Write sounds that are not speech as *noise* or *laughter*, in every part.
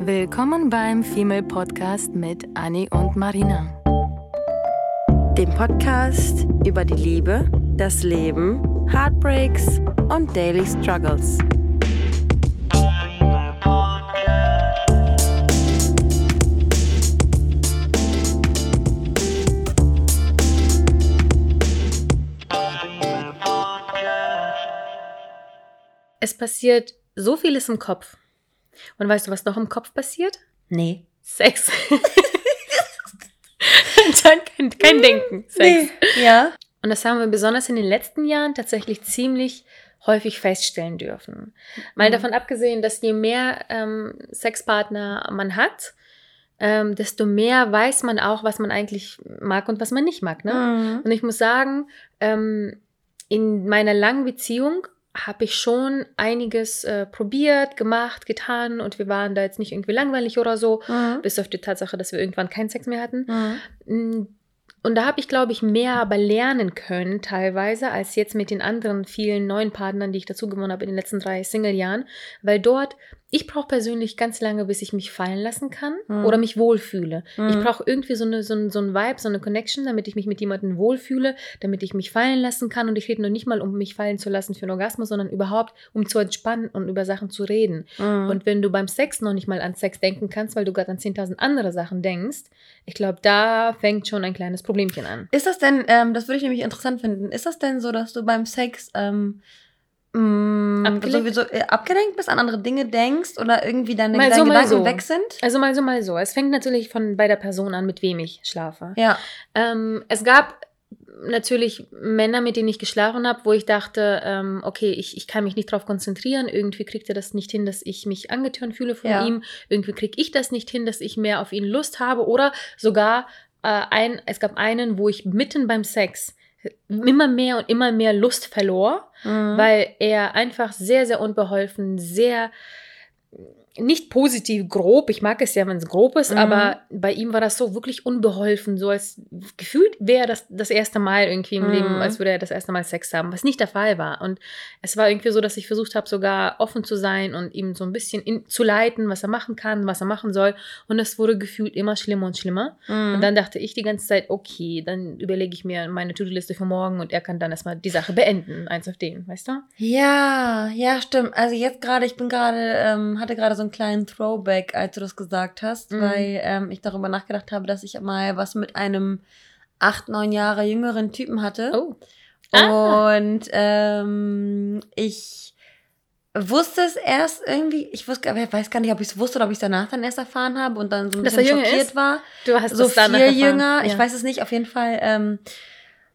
Willkommen beim Female Podcast mit Annie und Marina. Dem Podcast über die Liebe, das Leben, Heartbreaks und Daily Struggles. Es passiert so vieles im Kopf. Und weißt du, was noch im Kopf passiert? Nee. Sex. *laughs* Dann kein, kein Denken. Sex. Nee. Ja. Und das haben wir besonders in den letzten Jahren tatsächlich ziemlich häufig feststellen dürfen. Mal Mhm. davon abgesehen, dass je mehr ähm, Sexpartner man hat, ähm, desto mehr weiß man auch, was man eigentlich mag und was man nicht mag. Ne? Mhm. Und ich muss sagen, ähm, in meiner langen Beziehung habe ich schon einiges äh, probiert, gemacht, getan und wir waren da jetzt nicht irgendwie langweilig oder so, Mhm. bis auf die Tatsache, dass wir irgendwann keinen Sex mehr hatten. Mhm. Mm, Und da habe ich, glaube ich, mehr aber lernen können teilweise als jetzt mit den anderen vielen neuen Partnern, die ich dazu gewonnen habe in den letzten drei Single-Jahren, weil dort, ich brauche persönlich ganz lange, bis ich mich fallen lassen kann Mhm. oder mich wohlfühle. Ich Mhm. brauche irgendwie so, eine, so, ein, so ein Vibe, so eine Connection, damit ich mich mit jemandem wohlfühle, damit ich mich fallen lassen kann. Und ich rede noch nicht mal, um mich fallen zu lassen für einen Orgasmus, sondern überhaupt, um zu entspannen und über Sachen zu reden. Mhm. Und wenn du beim Sex noch nicht mal an Sex denken kannst, weil du gerade an 10.000 andere Sachen denkst, ich glaube, da fängt schon ein kleines Problemchen an. Ist das denn, ähm, das würde ich nämlich interessant finden, ist das denn so, dass du beim Sex ähm, mh, Abgelenkt? sowieso äh, abgelenkt bist, an andere Dinge denkst oder irgendwie deine, Mal deine so, mal Gedanken so. weg sind? Also mal so, mal so. Es fängt natürlich von bei der Person an, mit wem ich schlafe. Ja. Ähm, es gab natürlich Männer, mit denen ich geschlafen habe, wo ich dachte, ähm, okay, ich, ich kann mich nicht darauf konzentrieren. Irgendwie kriegt er das nicht hin, dass ich mich angetörnt fühle von Ja. ihm. Irgendwie kriege ich das nicht hin, dass ich mehr auf ihn Lust habe. Oder sogar äh, ein, es gab einen, wo ich mitten beim Sex immer mehr und immer mehr Lust verlor, Mhm. weil er einfach sehr, sehr unbeholfen, sehr nicht positiv grob, ich mag es ja, wenn es grob ist, Mhm. aber bei ihm war das so wirklich unbeholfen, so als gefühlt wäre das das erste Mal irgendwie im Mhm. Leben, als würde er das erste Mal Sex haben, was nicht der Fall war. Und es war irgendwie so, dass ich versucht habe, sogar offen zu sein und ihm so ein bisschen in, zu leiten, was er machen kann, was er machen soll. Und es wurde gefühlt immer schlimmer und schlimmer. Mhm. Und dann dachte ich die ganze Zeit, okay, dann überlege ich mir meine To-Do-Liste für morgen und er kann dann erstmal die Sache beenden, eins auf den, weißt du? Ja, ja, stimmt. Also jetzt gerade, ich bin gerade, ähm, hatte gerade so einen kleinen Throwback, als du das gesagt hast, Mhm. weil ähm, ich darüber nachgedacht habe, dass ich mal was mit einem acht, neun Jahre jüngeren Typen hatte. Oh. Ah. Und ähm, ich wusste es erst irgendwie, ich wusste, aber ich weiß gar nicht, ob ich es wusste oder ob ich es danach dann erst erfahren habe und dann so ein Dass bisschen er schockiert ist? war Du hast so das danach viel erfahren. jünger. Ja. Ich weiß es nicht. Auf jeden Fall ähm,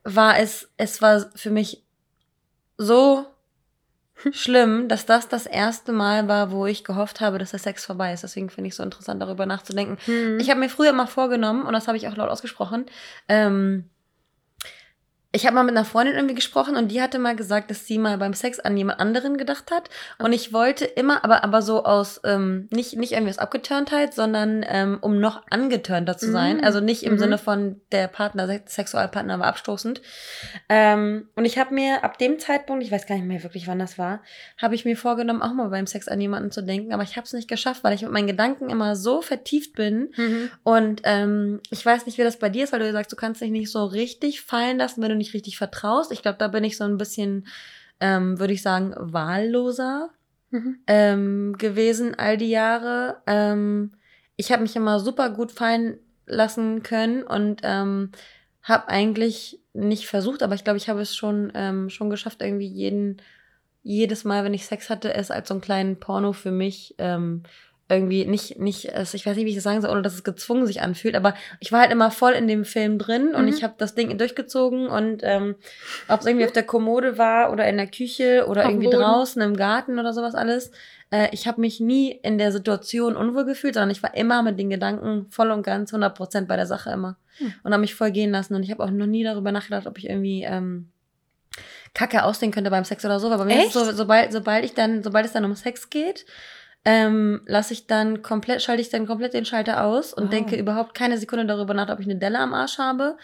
war es, es war für mich so schlimm, dass das das erste Mal war, wo ich gehofft habe, dass der Sex vorbei ist. Deswegen finde ich es so interessant, darüber nachzudenken. Hm. Ich habe mir früher immer vorgenommen, und das habe ich auch laut ausgesprochen, ähm, ich habe mal mit einer Freundin irgendwie gesprochen und die hatte mal gesagt, dass sie mal beim Sex an jemand anderen gedacht hat. Und ich wollte immer, aber, aber so aus, ähm, nicht, nicht irgendwie aus Abgeturntheit, sondern ähm, um noch angeturnter zu sein. Mhm. Also nicht im Mhm. Sinne von der Partner, der Sexualpartner war abstoßend. Ähm, und ich habe mir ab dem Zeitpunkt, ich weiß gar nicht mehr wirklich, wann das war, habe ich mir vorgenommen, auch mal beim Sex an jemanden zu denken. Aber ich habe es nicht geschafft, weil ich mit meinen Gedanken immer so vertieft bin, Mhm. und ähm, ich weiß nicht, wie das bei dir ist, weil du sagst, du kannst dich nicht so richtig fallen lassen, wenn du nicht richtig vertraust. Ich glaube, da bin ich so ein bisschen, ähm, würde ich sagen, wahlloser Mhm. ähm, gewesen all die Jahre. Ähm, ich habe mich immer super gut fallen lassen können und ähm, habe eigentlich nicht versucht, aber ich glaube, ich habe es schon, ähm, schon geschafft, irgendwie jeden, jedes Mal, wenn ich Sex hatte, es als so einen kleinen Porno für mich ähm, irgendwie nicht, nicht, ich weiß nicht, wie ich das sagen soll, ohne dass es gezwungen sich anfühlt, aber ich war halt immer voll in dem Film drin und Mhm. ich habe das Ding durchgezogen und ähm, ob es irgendwie auf der Kommode war oder in der Küche oder Auf irgendwie Boden. draußen im Garten oder sowas alles, äh, ich habe mich nie in der Situation unwohl gefühlt, sondern ich war immer mit den Gedanken voll und ganz 100% bei der Sache immer Hm. und habe mich voll gehen lassen und ich habe auch noch nie darüber nachgedacht, ob ich irgendwie ähm, kacke aussehen könnte beim Sex oder so, aber bei mir ist es Echt? so, sobald, sobald ich dann, sobald es dann um Sex geht, ähm, lasse ich dann komplett, schalte ich dann komplett den Schalter aus und Wow. denke überhaupt keine Sekunde darüber nach, ob ich eine Delle am Arsch habe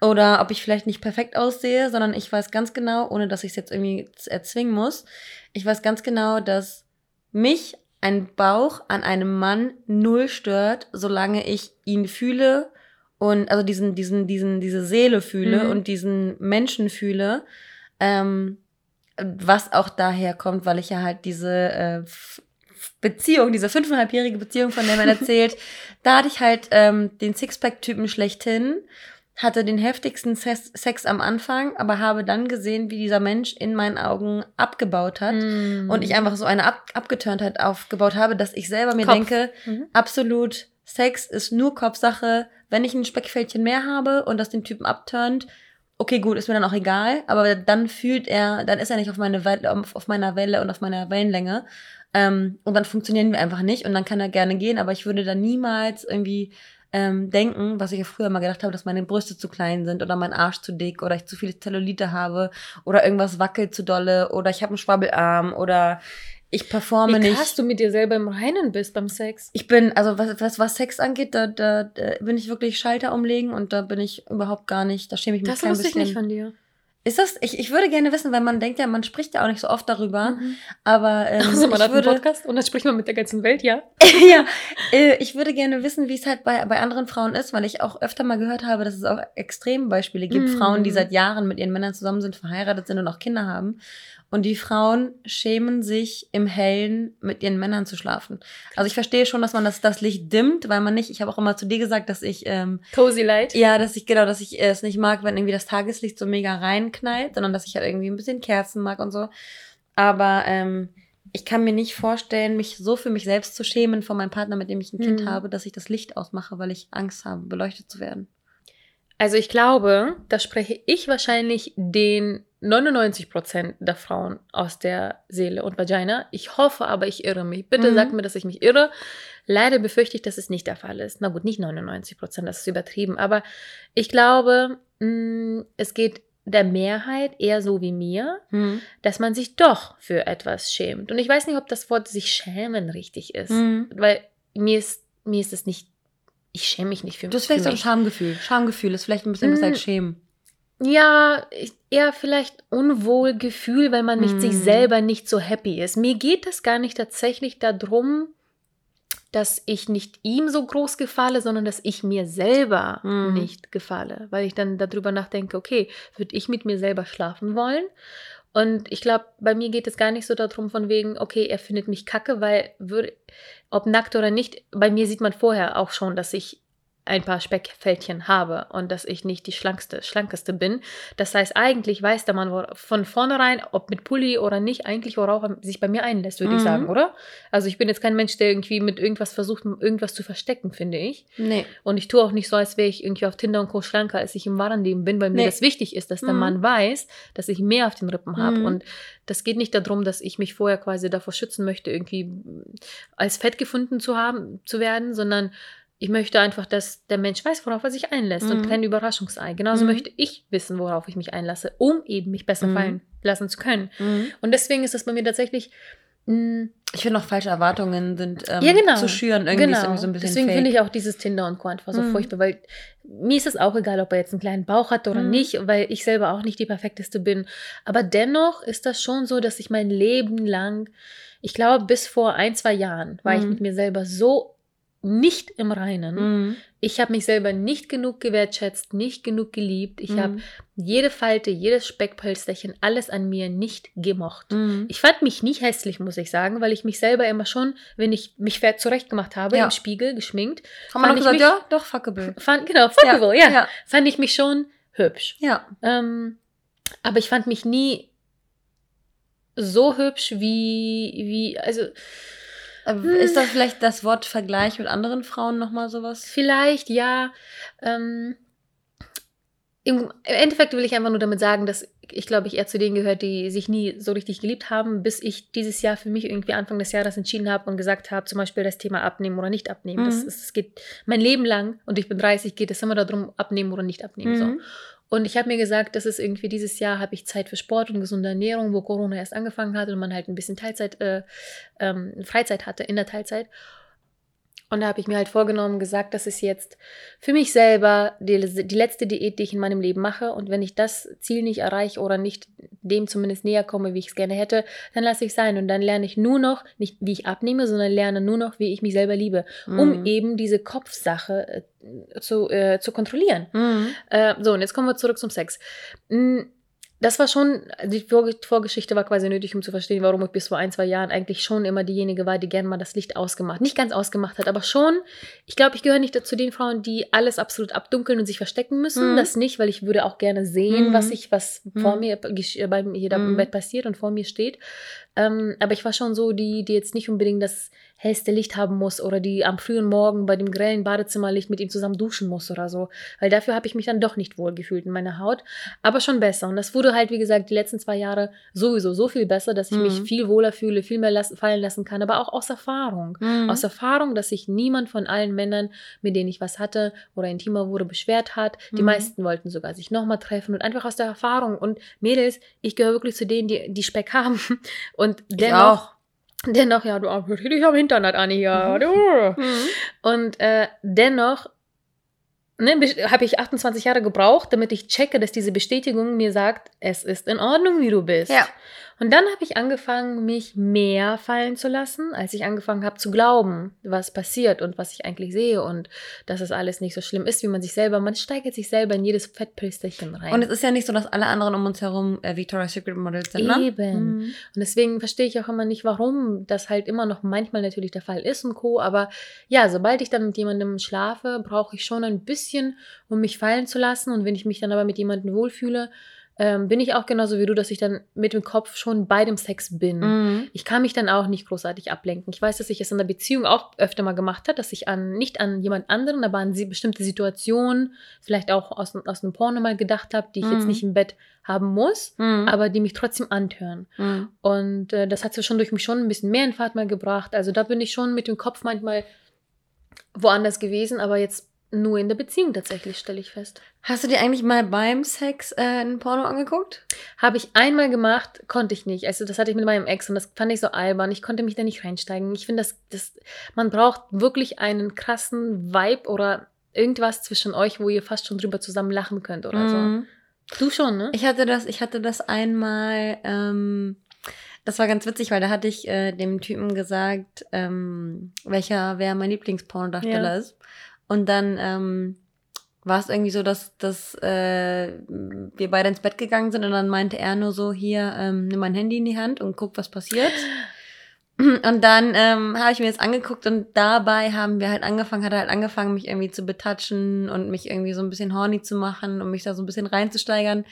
oder ob ich vielleicht nicht perfekt aussehe, sondern ich weiß ganz genau, ohne dass ich es jetzt irgendwie erzwingen muss, ich weiß ganz genau, dass mich ein Bauch an einem Mann null stört, solange ich ihn fühle und also diesen, diesen, diesen, diese Seele fühle Mhm. und diesen Menschen fühle. Ähm, was auch daher kommt, weil ich ja halt diese äh, Beziehung, diese fünfeinhalbjährige Beziehung, von der man erzählt, *laughs* da hatte ich halt ähm, den Sixpack-Typen schlechthin, hatte den heftigsten Sex, am Anfang, aber habe dann gesehen, wie dieser Mensch in meinen Augen abgebaut hat Mm. und ich einfach so eine Ab Abgeturntheit aufgebaut habe, dass ich selber mir Kopf. denke, Mhm. absolut, Sex ist nur Kopfsache. Wenn ich ein Speckfältchen mehr habe und das den Typen abturnt, okay, gut, ist mir dann auch egal, aber dann fühlt er, dann ist er nicht auf, meine Welle, auf meiner Welle und auf meiner Wellenlänge. Ähm, und dann funktionieren wir einfach nicht und dann kann er gerne gehen, aber ich würde dann niemals irgendwie ähm, denken, was ich ja früher mal gedacht habe, dass meine Brüste zu klein sind oder mein Arsch zu dick oder ich zu viele Zellulite habe oder irgendwas wackelt zu dolle oder ich habe einen Schwabbelarm oder ich performe Wie nicht. krass du mit dir selber im Reinen bist beim Sex. Ich bin, also was, was, was Sex angeht, da, da, da bin ich wirklich Schalter umlegen und da bin ich überhaupt gar nicht, da schäme ich mich Das kein wusste ich bisschen. nicht von dir. Ist das, ich, ich würde gerne wissen, weil man denkt ja, man spricht ja auch nicht so oft darüber, Mhm. aber *laughs* ähm, Also man ich hat einen würde, Podcast und dann spricht man mit der ganzen Welt, ja. *laughs* ja, äh, ich würde gerne wissen, wie es halt bei, bei anderen Frauen ist, weil ich auch öfter mal gehört habe, dass es auch Extrembeispiele gibt, Mm. Frauen, die seit Jahren mit ihren Männern zusammen sind, verheiratet sind und auch Kinder haben. Und die Frauen schämen sich im Hellen mit ihren Männern zu schlafen. Also ich verstehe schon, dass man das, das Licht dimmt, weil man nicht, ich habe auch immer zu dir gesagt, dass ich, ähm, Cozy Light. ja, dass ich, genau, dass ich es nicht mag, wenn irgendwie das Tageslicht so mega reinknallt, sondern dass ich halt irgendwie ein bisschen Kerzen mag und so. Aber ähm, ich kann mir nicht vorstellen, mich so für mich selbst zu schämen von meinem Partner, mit dem ich ein Kind Mhm. habe, dass ich das Licht ausmache, weil ich Angst habe, beleuchtet zu werden. Also ich glaube, da spreche ich wahrscheinlich den 99% der Frauen aus der Seele und Vagina. Ich hoffe aber, ich irre mich. Bitte Mhm. sagt mir, dass ich mich irre. Leider befürchte ich, dass es nicht der Fall ist. Na gut, nicht 99%, das ist übertrieben. Aber ich glaube, mh, es geht der Mehrheit eher so wie mir, Mhm. dass man sich doch für etwas schämt. Und ich weiß nicht, ob das Wort sich schämen richtig ist. Mhm. Weil mir ist, mir ist es nicht, ich schäme mich nicht für Du hast vielleicht für so ein mich. Schamgefühl. Schamgefühl ist vielleicht ein bisschen was Mm. als Schämen. Ja, eher vielleicht Unwohlgefühl, weil man mit sich Mm. selber nicht so happy ist. Mir geht es gar nicht tatsächlich darum, dass ich nicht ihm so groß gefalle, sondern dass ich mir selber Mm. nicht gefalle, weil ich dann darüber nachdenke, okay, würde ich mit mir selber schlafen wollen? Und ich glaube, bei mir geht es gar nicht so darum, von wegen, okay, er findet mich kacke, weil würde, ob nackt oder nicht, bei mir sieht man vorher auch schon, dass ich ein paar Speckfältchen habe und dass ich nicht die schlankste, schlankeste bin. Das heißt, eigentlich weiß der Mann von vornherein, ob mit Pulli oder nicht, eigentlich worauf er sich bei mir einlässt, würde ich Mhm. sagen, oder? Also ich bin jetzt kein Mensch, der irgendwie mit irgendwas versucht, irgendwas zu verstecken, finde ich. Nee. Und ich tue auch nicht so, als wäre ich irgendwie auf Tinder und Co. schlanker, als ich im wahren Leben bin, weil mir Nee. das wichtig ist, dass der Mhm. Mann weiß, dass ich mehr auf den Rippen habe. Mhm. Und das geht nicht darum, dass ich mich vorher quasi davor schützen möchte, irgendwie als fett gefunden zu haben, zu werden, sondern ich möchte einfach, dass der Mensch weiß, worauf er sich einlässt und Mhm. kein Überraschungsei. Genauso Mhm. möchte ich wissen, worauf ich mich einlasse, um eben mich besser Mhm. fallen lassen zu können. Mhm. Und deswegen ist das bei mir tatsächlich mh, Ich finde auch falsche Erwartungen sind ähm, Ja, genau. zu schüren. Irgendwie ist irgendwie so ein bisschen Deswegen finde ich auch dieses Tinder und Co. einfach so Mhm. furchtbar, weil mir ist es auch egal, ob er jetzt einen kleinen Bauch hat oder Mhm. nicht, weil ich selber auch nicht die perfekteste bin. Aber dennoch ist das schon so, dass ich mein Leben lang, ich glaube, bis vor ein, zwei Jahren war ich mit mir selber so nicht im Reinen. Mhm. Ich habe mich selber nicht genug gewertschätzt, nicht genug geliebt. Ich Mhm. habe jede Falte, jedes Speckpölsterchen, alles an mir nicht gemocht. Mhm. Ich fand mich nie hässlich, muss ich sagen, weil ich mich selber immer schon, wenn ich mich fair zurecht gemacht habe, Ja. im Spiegel geschminkt, Haben wir noch fand ich gesagt, mich- ja, doch, fuckable. *laughs* fand, genau, fuckable, ja, Ja. fand ich mich schon hübsch. ja. Ähm, aber ich fand mich nie so hübsch wie, wie, also. Ist das vielleicht das Wort Vergleich mit anderen Frauen nochmal sowas? vielleicht, ja. Ähm, Im Endeffekt will ich einfach nur damit sagen, dass ich glaube, ich eher zu denen gehört, die sich nie so richtig geliebt haben, bis ich dieses Jahr für mich irgendwie Anfang des Jahres entschieden habe und gesagt habe, zum Beispiel das Thema abnehmen oder nicht abnehmen. Das, Mhm. ist, das geht mein Leben lang und ich bin 30, geht es immer darum, abnehmen oder nicht abnehmen. So. Und ich habe mir gesagt, dass es irgendwie dieses Jahr habe ich Zeit für Sport und gesunde Ernährung, wo Corona erst angefangen hat und man halt ein bisschen Teilzeit, äh, ähm, Freizeit hatte in der Teilzeit. Und da habe ich mir halt vorgenommen, gesagt, das ist jetzt für mich selber die, die letzte Diät, die ich in meinem Leben mache. Und wenn ich das Ziel nicht erreiche oder nicht dem zumindest näher komme, wie ich es gerne hätte, dann lasse ich es sein. Und dann lerne ich nur noch, nicht wie ich abnehme, sondern lerne nur noch, wie ich mich selber liebe, um Mhm. eben diese Kopfsache äh, zu, äh, zu kontrollieren. Mhm. Äh, so, und jetzt kommen wir zurück zum Sex. Das war schon, die Vorge- Vorgeschichte war quasi nötig, um zu verstehen, warum ich bis vor ein, zwei Jahren eigentlich schon immer diejenige war, die gerne mal das Licht ausgemacht, nicht ganz ausgemacht hat, aber schon, ich glaube, ich gehöre nicht zu den Frauen, die alles absolut abdunkeln und sich verstecken müssen. Mhm. Das nicht, weil ich würde auch gerne sehen, Mhm. was ich, was vor Mhm. mir, gesch- äh, bei mir hier da im Mhm. Bett passiert und vor mir steht. Ähm, aber ich war schon so die, die jetzt nicht unbedingt das hellste Licht haben muss oder die am frühen Morgen bei dem grellen Badezimmerlicht mit ihm zusammen duschen muss oder so. Weil dafür habe ich mich dann doch nicht wohl gefühlt in meiner Haut. Aber schon besser. Und das wurde halt, wie gesagt, die letzten zwei Jahre sowieso so viel besser, dass ich mich Mhm. viel wohler fühle, viel mehr las fallen lassen kann. Aber auch aus Erfahrung. Mhm. Aus Erfahrung, dass sich niemand von allen Männern, mit denen ich was hatte oder intimer wurde, beschwert hat. Die Mhm. meisten wollten sogar sich nochmal treffen und einfach aus der Erfahrung. Und Mädels, ich gehöre wirklich zu denen, die, die Speck haben. Und *laughs* dennoch, dennoch, ja, du ich am Hintern, hat Anni. Du. Mhm. Und äh, dennoch ne, habe ich 28 Jahre gebraucht, damit ich checke, dass diese Bestätigung mir sagt, es ist in Ordnung, wie du bist. Ja. Und dann habe ich angefangen, mich mehr fallen zu lassen, als ich angefangen habe zu glauben, was passiert und was ich eigentlich sehe und dass es alles nicht so schlimm ist, wie man sich selber, man steigert sich selber in jedes Fettpilsterchen rein. Und es ist ja nicht so, dass alle anderen um uns herum äh, Victoria's Secret Models sind, ne? Eben. Mhm. Und deswegen verstehe ich auch immer nicht, warum das halt immer noch manchmal natürlich der Fall ist und Co. Aber ja, sobald ich dann mit jemandem schlafe, brauche ich schon ein bisschen, um mich fallen zu lassen. Und wenn ich mich dann aber mit jemandem wohlfühle, ähm, bin ich auch genauso wie du, dass ich dann mit dem Kopf schon bei dem Sex bin. Mhm. Ich kann mich dann auch nicht großartig ablenken. Ich weiß, dass ich es in der Beziehung auch öfter mal gemacht habe, dass ich an nicht an jemand anderen, aber an sie bestimmte Situationen, vielleicht auch aus, aus einem Porno mal gedacht habe, die ich jetzt Mhm. nicht im Bett haben muss, Mhm. aber die mich trotzdem antören. Mhm. Und äh, das hat so schon durch mich schon ein bisschen mehr in Fahrt mal gebracht. Also da bin ich schon mit dem Kopf manchmal woanders gewesen, aber jetzt nur in der Beziehung tatsächlich, stelle ich fest. Hast du dir eigentlich mal beim Sex äh, ein Porno angeguckt? Habe ich einmal gemacht, konnte ich nicht. Also das hatte ich mit meinem Ex und das fand ich so albern. Ich konnte mich da nicht reinsteigen. Ich finde, das, das, man braucht wirklich einen krassen Vibe oder irgendwas zwischen euch, wo ihr fast schon drüber zusammen lachen könnt oder Mhm. so. Du schon, ne? Ich hatte das, ich hatte das einmal, ähm, das war ganz witzig, weil da hatte ich äh, dem Typen gesagt, ähm, welcher, wer mein Lieblingspornodarsteller Ja. ist. Und dann ähm, war es irgendwie so, dass, dass äh, wir beide ins Bett gegangen sind und dann meinte er nur so, hier, ähm, nimm mein Handy in die Hand und guck, was passiert. *clears throat* Und dann ähm, habe ich mir das angeguckt und dabei haben wir halt angefangen, hat er halt angefangen, mich irgendwie zu betatschen und mich irgendwie so ein bisschen horny zu machen und mich da so ein bisschen reinzusteigern,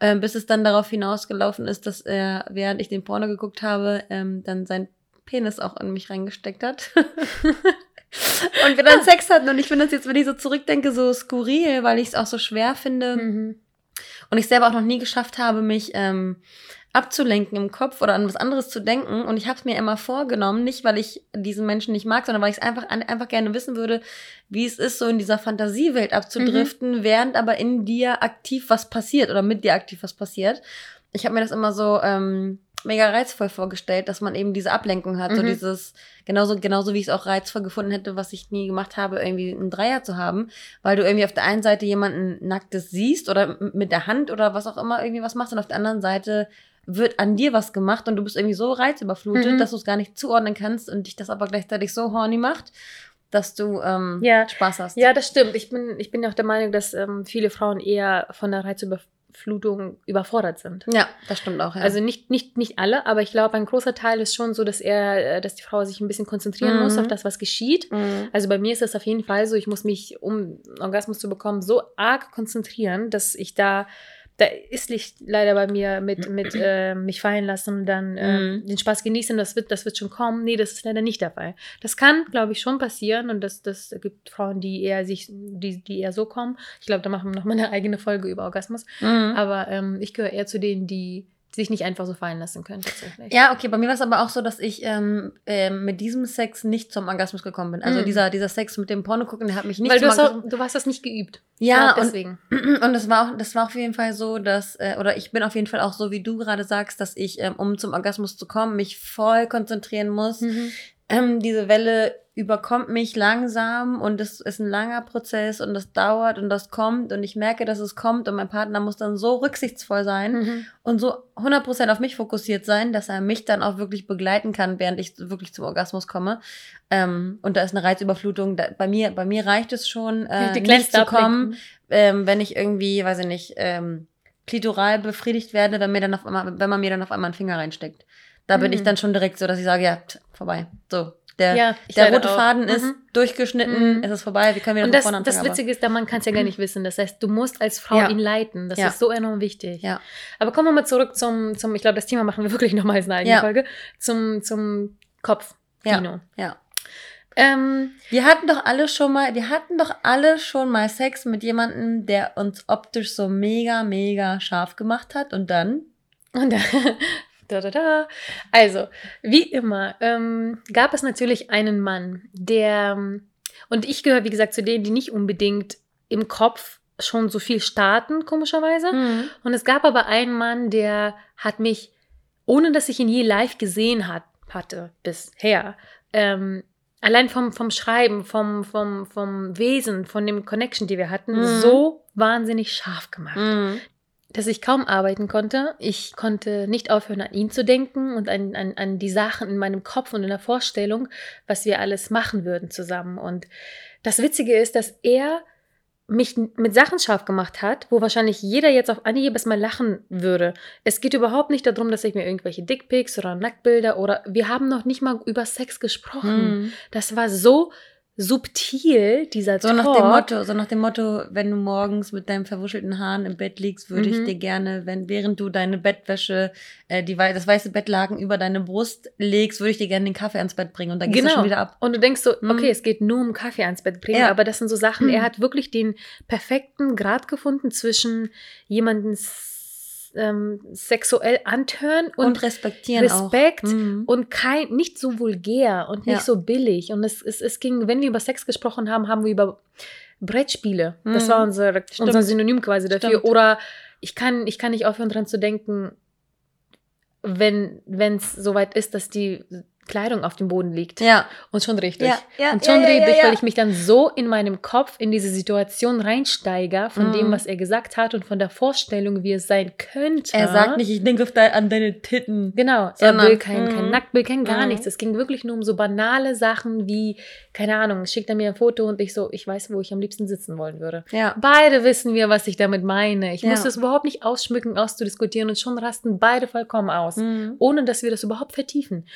ähm, bis es dann darauf hinausgelaufen ist, dass er, während ich den Porno geguckt habe, ähm, dann sein Penis auch in mich reingesteckt hat. *laughs* und wir dann Sex hatten und ich finde das jetzt, wenn ich so zurückdenke, so skurril, weil ich es auch so schwer finde Mhm. und ich selber auch noch nie geschafft habe, mich ähm, abzulenken im Kopf oder an was anderes zu denken. Und ich habe es mir immer vorgenommen, nicht weil ich diesen Menschen nicht mag, sondern weil ich es einfach, einfach gerne wissen würde, wie es ist, so in dieser Fantasiewelt abzudriften, während aber in dir aktiv was passiert oder mit dir aktiv was passiert. Ich habe mir das immer so ähm, mega reizvoll vorgestellt, dass man eben diese Ablenkung hat, so Mhm. dieses, genauso, genauso wie ich es auch reizvoll gefunden hätte, was ich nie gemacht habe, irgendwie einen Dreier zu haben, weil du irgendwie auf der einen Seite jemanden Nacktes siehst oder mit der Hand oder was auch immer irgendwie was machst und auf der anderen Seite wird an dir was gemacht und du bist irgendwie so reizüberflutet, Mhm. dass du es gar nicht zuordnen kannst und dich das aber gleichzeitig so horny macht, dass du ähm, Ja. Spaß hast. Ja, das stimmt. Ich bin, ich bin auch der Meinung, dass ähm, viele Frauen eher von der Reizüberflutung überfordert sind. ja, das stimmt auch. Ja. Also nicht, nicht, nicht alle, aber ich glaube, ein großer Teil ist schon so, dass er, äh, dass die Frau sich ein bisschen konzentrieren Mhm. muss auf das, was geschieht. Mhm. Also bei mir ist das auf jeden Fall so, ich muss mich, um Orgasmus zu bekommen, so arg konzentrieren, dass ich da, da ist Licht leider bei mir mit, mit äh, mich fallen lassen und dann äh, Mhm. den Spaß genießen, das wird, das wird schon kommen. Nee, das ist leider nicht der Fall. Das kann, glaube ich, schon passieren und das, das gibt Frauen, die eher sich, die, die eher so kommen. Ich glaube, da machen wir noch mal eine eigene Folge über Orgasmus. Mhm. Aber ähm, ich gehöre eher zu denen, die sich nicht einfach so fallen lassen können, tatsächlich. Ja, okay, bei mir war es aber auch so, dass ich ähm, ähm, mit diesem Sex nicht zum Orgasmus gekommen bin. Also Mhm. dieser, dieser Sex mit dem Porno gucken, der hat mich nicht Weil zum du hast, auch, du hast das nicht geübt. Ja, und, deswegen. *clears throat* und das war auch, das war auf jeden Fall so, dass, äh, oder ich bin auf jeden Fall auch so, wie du gerade sagst, dass ich, ähm, um zum Orgasmus zu kommen, mich voll konzentrieren muss, Mhm. Ähm, diese Welle überkommt mich langsam und es ist ein langer Prozess und das dauert und das kommt und ich merke, dass es kommt und mein Partner muss dann so rücksichtsvoll sein Mhm. und so 100% auf mich fokussiert sein, dass er mich dann auch wirklich begleiten kann, während ich wirklich zum Orgasmus komme. Ähm, und da ist eine Reizüberflutung. Da, bei, mir, bei mir reicht es schon, äh, Die nicht zu kommen, ähm, wenn ich irgendwie, weiß ich nicht, ähm, klitoral befriedigt werde, wenn, mir dann auf einmal, wenn man mir dann auf einmal einen Finger reinsteckt. Da bin Mhm. ich dann schon direkt so, dass ich sage, ja, t- vorbei. So, der, Ja, der rote auch. Faden ist Mhm. durchgeschnitten, Mhm. es ist vorbei, wir können wieder Und von das, vorne anfangen. das Witzige ist, der Mann kann es ja gar nicht wissen. Das heißt, du musst als Frau Ja. ihn leiten. Das Ja. ist so enorm wichtig. Ja. Aber kommen wir mal zurück zum, zum ich glaube, das Thema machen wir *laughs* wirklich nochmals in einer eigenen Ja. Folge, zum, zum Kopf. Ja. Kino. Ja. Ähm, Wir hatten doch alle schon mal, wir hatten doch alle schon mal Sex mit jemandem, der uns optisch so mega, mega scharf gemacht hat und dann? Und da, da, da, da. Also, wie immer, ähm, gab es natürlich einen Mann, der, ähm, und ich gehöre, wie gesagt, zu denen, die nicht unbedingt im Kopf schon so viel starten, komischerweise. Mhm. Und es gab aber einen Mann, der hat mich, ohne dass ich ihn je live gesehen hat, hatte bisher, ähm, allein vom, vom Schreiben, vom, vom, vom Wesen, von dem Connection, die wir hatten, Mhm. so wahnsinnig scharf gemacht Mhm. Dass ich kaum arbeiten konnte. Ich konnte nicht aufhören, an ihn zu denken und an, an, an die Sachen in meinem Kopf und in der Vorstellung, was wir alles machen würden zusammen. Und das Witzige ist, dass er mich mit Sachen scharf gemacht hat, wo wahrscheinlich jeder jetzt auf Anhieb erstmal lachen würde. Es geht überhaupt nicht darum, dass ich mir irgendwelche Dickpics oder Nacktbilder oder wir haben noch nicht mal über Sex gesprochen. Mhm. Das war so subtil, dieser So Talk. nach dem Motto, so nach dem Motto, wenn du morgens mit deinen verwuschelten Haaren im Bett liegst, würde Mhm. ich dir gerne, wenn während du deine Bettwäsche, äh, die, das weiße Bettlaken über deine Brust legst, würde ich dir gerne den Kaffee ans Bett bringen und dann gehst du schon wieder ab. Und du denkst so, Mhm. okay, es geht nur um Kaffee ans Bett bringen, Ja. aber das sind so Sachen, Mhm. er hat wirklich den perfekten Grad gefunden zwischen jemanden s- ähm, sexuell antören Und, und, respektieren Respekt auch. Mhm. und kein, nicht so vulgär und nicht Ja. so billig. Und es, es, es ging, wenn wir über Sex gesprochen haben, haben wir über Brettspiele. Das Mhm. war unser, Stimmt. unser Synonym quasi dafür. Stimmt. Oder ich kann, ich kann nicht aufhören dran zu denken, wenn es soweit ist, dass die Kleidung auf dem Boden liegt. Ja. Und schon richtig. Ja, ja, und schon ja, richtig, weil ich mich dann so in meinem Kopf in diese Situation reinsteige von Mhm. dem, was er gesagt hat und von der Vorstellung, wie es sein könnte. Er sagt nicht, ich denke auf de an deine Titten. Genau, er will kein, kein Mhm. Nacktbild, kein gar Mhm. nichts. Es ging wirklich nur um so banale Sachen wie, keine Ahnung, schickt er mir ein Foto und ich so, ich weiß, wo ich am liebsten sitzen wollen würde. Ja. Beide wissen wir, was ich damit meine. Ich muss das überhaupt nicht ausschmücken, auszudiskutieren und schon rasten beide vollkommen aus Mhm. ohne dass wir das überhaupt vertiefen.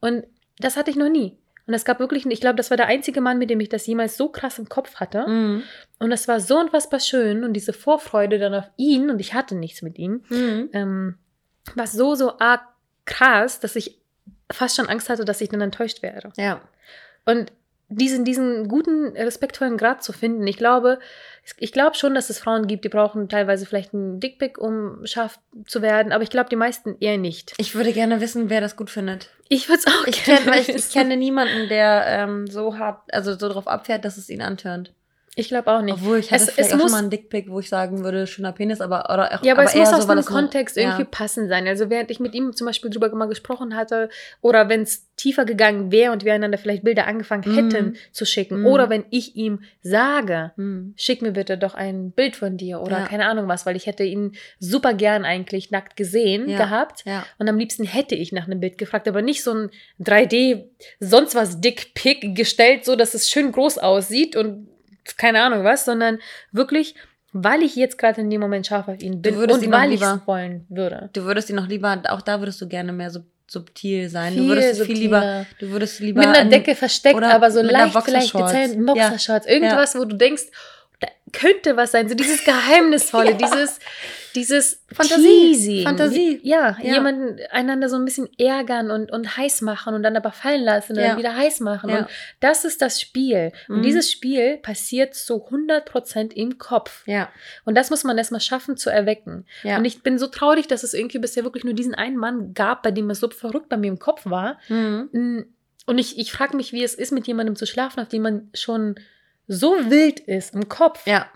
Und das hatte ich noch nie. Und es gab wirklich, ich glaube, das war der einzige Mann, mit dem ich das jemals so krass im Kopf hatte. Mhm. Und das war so unfassbar schön und diese Vorfreude dann auf ihn, und ich hatte nichts mit ihm, Mhm. ähm, war so, so arg krass, dass ich fast schon Angst hatte, dass ich dann enttäuscht wäre. Ja. Und diesen, diesen guten, respektvollen Grad zu finden, ich glaube, ich glaube schon, dass es Frauen gibt, die brauchen teilweise vielleicht einen Dickpick, um scharf zu werden, aber ich glaube, die meisten eher nicht. Ich würde gerne wissen, wer das gut findet. Ich würde es auch Ich, gerne kenn, ich, ich kenne niemanden, der ähm, so hart, also so drauf abfährt, dass es ihn antörnt. Ich glaube auch nicht. Obwohl ich hatte Es- vielleicht es auch muss- schon mal einen Dickpick, wo ich sagen würde, schöner Penis, aber oder auch, Ja, aber, es muss aus weil dem es nur- Kontext irgendwie ja. passend sein. Also während ich mit ihm zum Beispiel drüber mal gesprochen hatte oder wenn es tiefer gegangen wäre und wir einander vielleicht Bilder angefangen Mhm. hätten zu schicken Mhm. oder wenn ich ihm sage, Hm. schick mir bitte doch ein Bild von dir oder Ja. keine Ahnung was, weil ich hätte ihn super gern eigentlich nackt gesehen Ja. gehabt. Und am liebsten hätte ich nach einem Bild gefragt, aber nicht so ein 3D, sonst was Dickpick gestellt, so dass es schön groß aussieht und keine Ahnung was, sondern wirklich, weil ich jetzt gerade in dem Moment scharf auf ihn bin würdest und weil ich lieber- es wollen würde. Du würdest ihn noch lieber, auch da würdest du gerne mehr sub subtil sein. du Viel würdest viel subtiler. lieber, du würdest lieber Mit einer Decke versteckt, aber so leicht vielleicht Boxershorts. gezähnt, Boxershorts, irgendwas, wo du denkst, da könnte was sein, so dieses Geheimnisvolle, *laughs* Ja. dieses, dieses Fantasie, Teasing. Fantasie. Ja, Ja. jemanden einander so ein bisschen ärgern und, und heiß machen und dann aber fallen lassen und Ja. dann wieder heiß machen. Ja. Und das ist das Spiel. Und Mhm. dieses Spiel passiert zu 100% im Kopf. Ja, Und das muss man erstmal schaffen zu erwecken. ja. Und ich bin so traurig, dass es irgendwie bisher wirklich nur diesen einen Mann gab, bei dem es so verrückt bei mir im Kopf war. Mhm. Mm, Und ich, ich frage mich, wie es ist, mit jemandem zu schlafen, auf dem man schon so wild ist im Kopf. ja.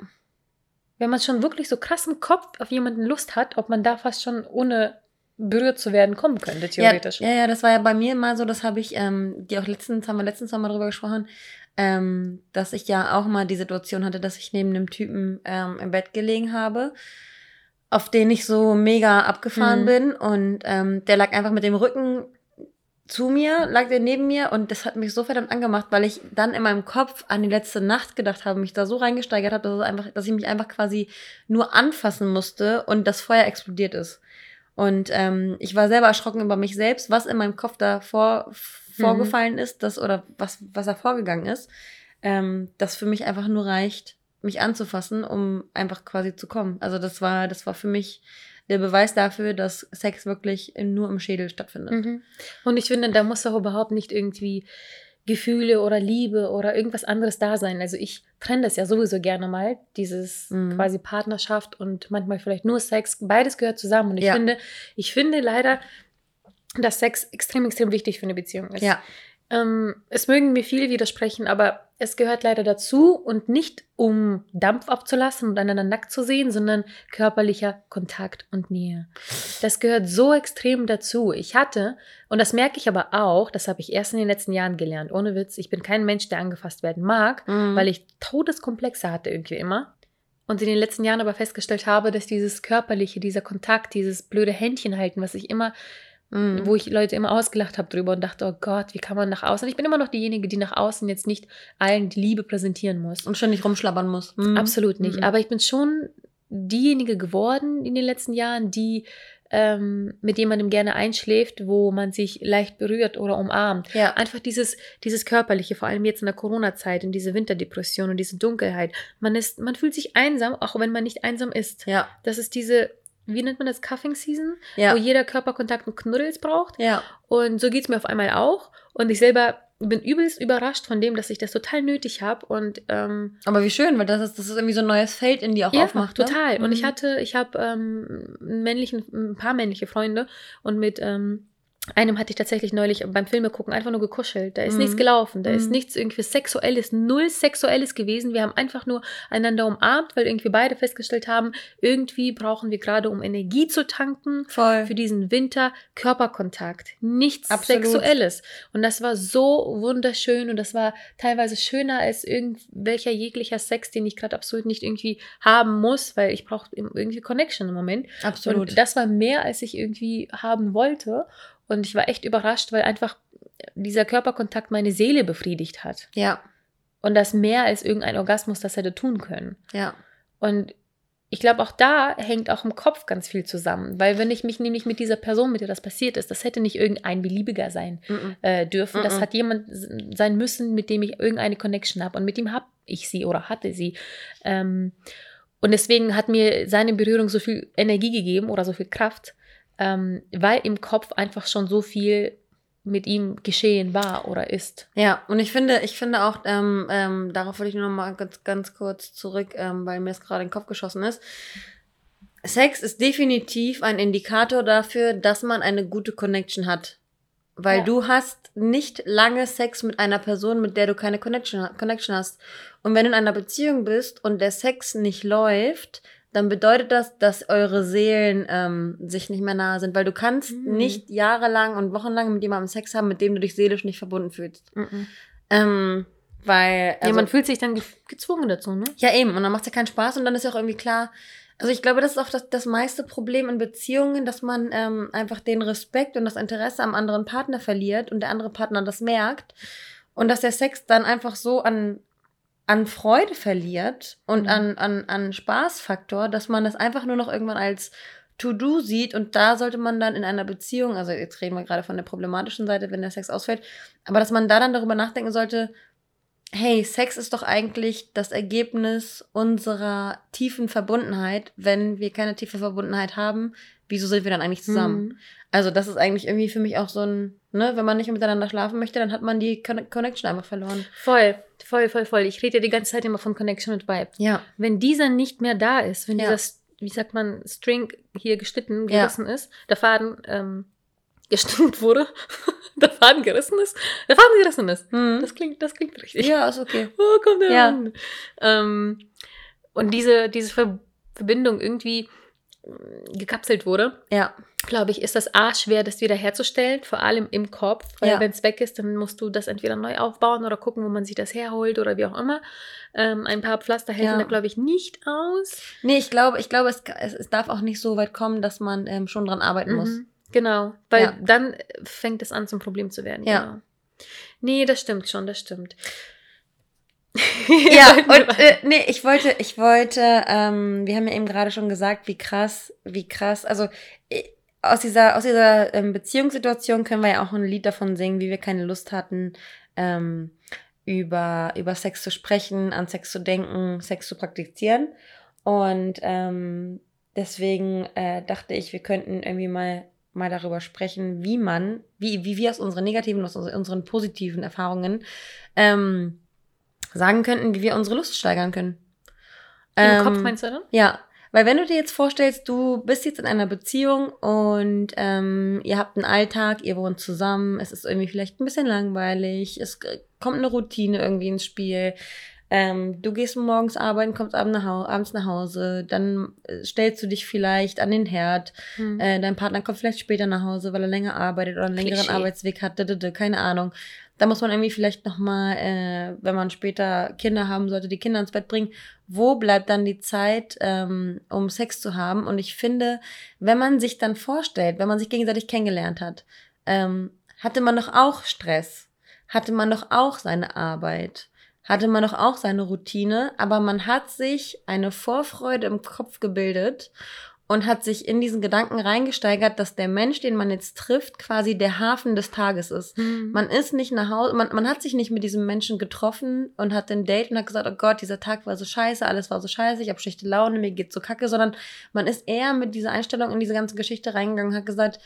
Wenn man schon wirklich so krass im Kopf auf jemanden Lust hat, ob man da fast schon ohne berührt zu werden kommen könnte, theoretisch. Ja, ja, ja, das war ja bei mir mal so, das habe ich, ähm, die auch letztens, haben wir letztens noch mal drüber gesprochen, ähm, dass ich ja auch mal die Situation hatte, dass ich neben einem Typen ähm, im Bett gelegen habe, auf den ich so mega abgefahren Mhm. bin und ähm, der lag einfach mit dem Rücken zu mir, lag der neben mir und das hat mich so verdammt angemacht, weil ich dann in meinem Kopf an die letzte Nacht gedacht habe, mich da so reingesteigert habe, dass, einfach, dass ich mich einfach quasi nur anfassen musste und das Feuer explodiert ist. Und ähm, ich war selber erschrocken über mich selbst, was in meinem Kopf da vor, vorgefallen ist, das oder was, was da vorgegangen ist, ähm, das für mich einfach nur reicht, mich anzufassen, um einfach quasi zu kommen. Also das war, das war für mich der Beweis dafür, dass Sex wirklich nur im Schädel stattfindet. Mhm. Und ich finde, da muss auch überhaupt nicht irgendwie Gefühle oder Liebe oder irgendwas anderes da sein. Also ich trenne das ja sowieso gerne mal, dieses Mhm. quasi Partnerschaft und manchmal vielleicht nur Sex. Beides gehört zusammen. Und ich Ja. finde, ich finde leider, dass Sex extrem, extrem wichtig für eine Beziehung ist. Ja, Ähm, es mögen mir viele widersprechen, aber es gehört leider dazu und nicht um Dampf abzulassen und einander nackt zu sehen, sondern körperlicher Kontakt und Nähe. Das gehört so extrem dazu. Ich hatte, und das merke ich aber auch, das habe ich erst in den letzten Jahren gelernt, ohne Witz, ich bin kein Mensch, der angefasst werden mag, Mhm. weil ich Todeskomplexe hatte irgendwie immer. Und in den letzten Jahren aber festgestellt habe, dass dieses körperliche, dieser Kontakt, dieses blöde Händchen halten, was ich immer Mhm. wo ich Leute immer ausgelacht habe drüber und dachte, oh Gott, wie kann man nach außen? Ich bin immer noch diejenige, die nach außen jetzt nicht allen die Liebe präsentieren muss. und ständig rumschlabbern muss. Mhm. Absolut nicht. Mhm. Aber ich bin schon diejenige geworden in den letzten Jahren, die ähm, mit jemandem gerne einschläft, wo man sich leicht berührt oder umarmt. ja, Einfach dieses, dieses körperliche, vor allem jetzt in der Corona-Zeit, in diese Winterdepression und diese Dunkelheit. Man ist, man fühlt sich einsam, auch wenn man nicht einsam ist. ja, Das ist diese, wie nennt man das, Cuffing Season, ja, wo jeder Körperkontakt und Knuddels braucht. ja, Und so geht es mir auf einmal auch. Und ich selber bin übelst überrascht von dem, dass ich das total nötig habe. Und ähm, Aber wie schön, weil das ist, das ist irgendwie so ein neues Feld in dir auch ja, aufmacht. ne? total. Und ich Mhm. hatte, ich habe ähm, männlichen, ein paar männliche Freunde und mit ähm, einem hatte ich tatsächlich neulich beim Filme gucken einfach nur gekuschelt. Da ist Mhm. nichts gelaufen, da ist Mhm. nichts irgendwie Sexuelles, null Sexuelles gewesen. Wir haben einfach nur einander umarmt, weil irgendwie beide festgestellt haben, irgendwie brauchen wir gerade, um Energie zu tanken, Voll. für diesen Winter Körperkontakt. Nichts Absolut. Sexuelles. Und das war so wunderschön und das war teilweise schöner als irgendwelcher jeglicher Sex, den ich gerade absolut nicht irgendwie haben muss, weil ich brauche irgendwie Connection im Moment. Absolut. Und das war mehr, als ich irgendwie haben wollte. Und ich war echt überrascht, weil einfach dieser Körperkontakt meine Seele befriedigt hat. ja, Und das mehr als irgendein Orgasmus das hätte tun können. ja, Und ich glaube, auch da hängt auch im Kopf ganz viel zusammen. Weil wenn ich mich nämlich mit dieser Person, mit der das passiert ist, das hätte nicht irgendein beliebiger sein äh, dürfen. Das Mhm. hat jemand sein müssen, mit dem ich irgendeine Connection habe. Und mit dem habe ich sie oder hatte sie. Ähm, und deswegen hat mir seine Berührung so viel Energie gegeben oder so viel Kraft, ähm, weil im Kopf einfach schon so viel mit ihm geschehen war oder ist. Ja, und ich finde, ich finde auch, ähm, ähm, darauf wollte ich nur noch mal ganz, ganz kurz zurück, ähm, weil mir es gerade in den Kopf geschossen ist. Sex ist definitiv ein Indikator dafür, dass man eine gute Connection hat. Weil Ja. du hast nicht lange Sex mit einer Person, mit der du keine Connection, Connection hast. Und wenn du in einer Beziehung bist und der Sex nicht läuft, dann bedeutet das, dass eure Seelen ähm, sich nicht mehr nahe sind, weil du kannst Mhm. nicht jahrelang und wochenlang mit jemandem Sex haben, mit dem du dich seelisch nicht verbunden fühlst. Ähm, weil, ja, also, man fühlt sich dann ge gezwungen dazu, ne? ja eben, und dann macht es ja keinen Spaß und dann ist ja auch irgendwie klar, also ich glaube, das ist auch das, das meiste Problem in Beziehungen, dass man ähm, einfach den Respekt und das Interesse am anderen Partner verliert und der andere Partner das merkt und dass der Sex dann einfach so an, an Freude verliert und Mhm. an, an, an Spaßfaktor, dass man das einfach nur noch irgendwann als To-Do sieht und da sollte man dann in einer Beziehung, also jetzt reden wir gerade von der problematischen Seite, wenn der Sex ausfällt, aber dass man da dann darüber nachdenken sollte, hey, Sex ist doch eigentlich das Ergebnis unserer tiefen Verbundenheit. Wenn wir keine tiefe Verbundenheit haben, wieso sind wir dann eigentlich zusammen? Mhm. Also das ist eigentlich irgendwie für mich auch so ein, ne, wenn man nicht miteinander schlafen möchte, dann hat man die Conne- Connection einfach verloren. Voll, voll, voll, voll. Ich rede ja die ganze Zeit immer von Connection und Vibe. Ja, Wenn dieser nicht mehr da ist, wenn Ja. dieser, wie sagt man, String hier geschnitten, Ja. gerissen ist, der Faden ähm, gestimmt wurde, *laughs* der Faden gerissen ist, der Faden gerissen ist. hm. Das klingt, das klingt richtig. ja, ist okay. *laughs* Oh, kommt der Ja. an. Ähm, und diese, diese Ver Verbindung irgendwie gekapselt wurde, Ja. glaube ich, ist das A schwer, das wieder herzustellen, vor allem im Kopf, weil Ja. wenn es weg ist, dann musst du das entweder neu aufbauen oder gucken, wo man sich das herholt oder wie auch immer. Ähm, ein paar Pflaster helfen Ja. da, glaube ich, nicht aus. Nee, ich glaube, ich glaube, es, es, es darf auch nicht so weit kommen, dass man ähm, schon dran arbeiten muss. Mhm. Genau, weil Ja. dann fängt es an zum Problem zu werden. Ja. Genau. Nee, das stimmt schon, das stimmt. *laughs* Ja, und äh, nee, ich wollte, ich wollte, ähm, wir haben ja eben gerade schon gesagt, wie krass, wie krass, also äh, aus dieser, aus dieser ähm, Beziehungssituation können wir ja auch ein Lied davon singen, wie wir keine Lust hatten, ähm, über, über Sex zu sprechen, an Sex zu denken, Sex zu praktizieren. Und ähm, deswegen äh, dachte ich, wir könnten irgendwie mal, mal darüber sprechen, wie man, wie, wie wir aus unseren negativen, aus unseren positiven Erfahrungen ähm, sagen könnten, wie wir unsere Lust steigern können. Im Ähm, Kopf meinst du, ne? Ja, weil wenn du dir jetzt vorstellst, du bist jetzt in einer Beziehung und ähm, ihr habt einen Alltag, ihr wohnt zusammen, es ist irgendwie vielleicht ein bisschen langweilig, es k- kommt eine Routine irgendwie ins Spiel. Ähm, du gehst morgens arbeiten, kommst abends nach, Hause, dann äh, stellst du dich vielleicht an den Herd, Hm. äh, dein Partner kommt vielleicht später nach Hause, weil er länger arbeitet oder einen längeren Klischee. Arbeitsweg hat, keine Ahnung. Da muss man irgendwie vielleicht nochmal, äh, wenn man später Kinder haben sollte, die Kinder ins Bett bringen. Wo bleibt dann die Zeit, ähm, um Sex zu haben? Und ich finde, wenn man sich dann vorstellt, wenn man sich gegenseitig kennengelernt hat, ähm, hatte man doch auch Stress, hatte man doch auch seine Arbeit, hatte man doch auch seine Routine, aber man hat sich eine Vorfreude im Kopf gebildet und hat sich in diesen Gedanken reingesteigert, dass der Mensch, den man jetzt trifft, quasi der Hafen des Tages ist. Hm. Man ist nicht nach Hause, man, man hat sich nicht mit diesem Menschen getroffen und hat ein Date und hat gesagt, oh Gott, dieser Tag war so scheiße, alles war so scheiße, ich habe schlechte Laune, mir geht's so kacke, sondern man ist eher mit dieser Einstellung in diese ganze Geschichte reingegangen und hat gesagt,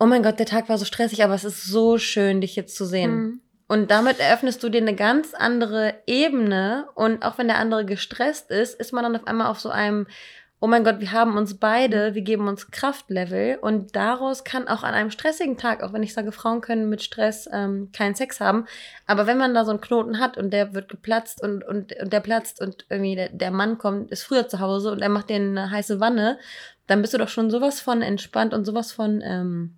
oh mein Gott, der Tag war so stressig, aber es ist so schön, dich jetzt zu sehen. Hm. Und damit eröffnest du dir eine ganz andere Ebene. Und auch wenn der andere gestresst ist, ist man dann auf einmal auf so einem, oh mein Gott, wir haben uns beide, wir geben uns Kraftlevel. Und daraus kann auch an einem stressigen Tag, auch wenn ich sage, Frauen können mit Stress ähm, keinen Sex haben, aber wenn man da so einen Knoten hat und der wird geplatzt und, und, und der platzt und irgendwie der, der Mann kommt, ist früher zu Hause und er macht dir eine heiße Wanne, dann bist du doch schon sowas von entspannt und sowas von ähm,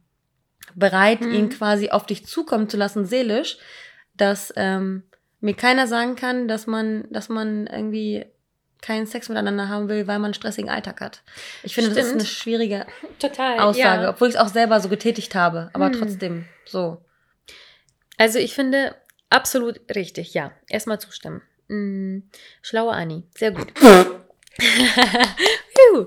bereit, Mhm. ihn quasi auf dich zukommen zu lassen, seelisch, dass ähm, mir keiner sagen kann, dass man, dass man irgendwie keinen Sex miteinander haben will, weil man einen stressigen Alltag hat. Ich finde, das ist Stimmt. eine schwierige *laughs* Total. Aussage, Ja. obwohl ich es auch selber so getätigt habe, aber Hm. trotzdem so. Also ich finde absolut richtig, ja. Erstmal zustimmen. Mm, schlaue Anni, sehr gut. *laughs* *laughs*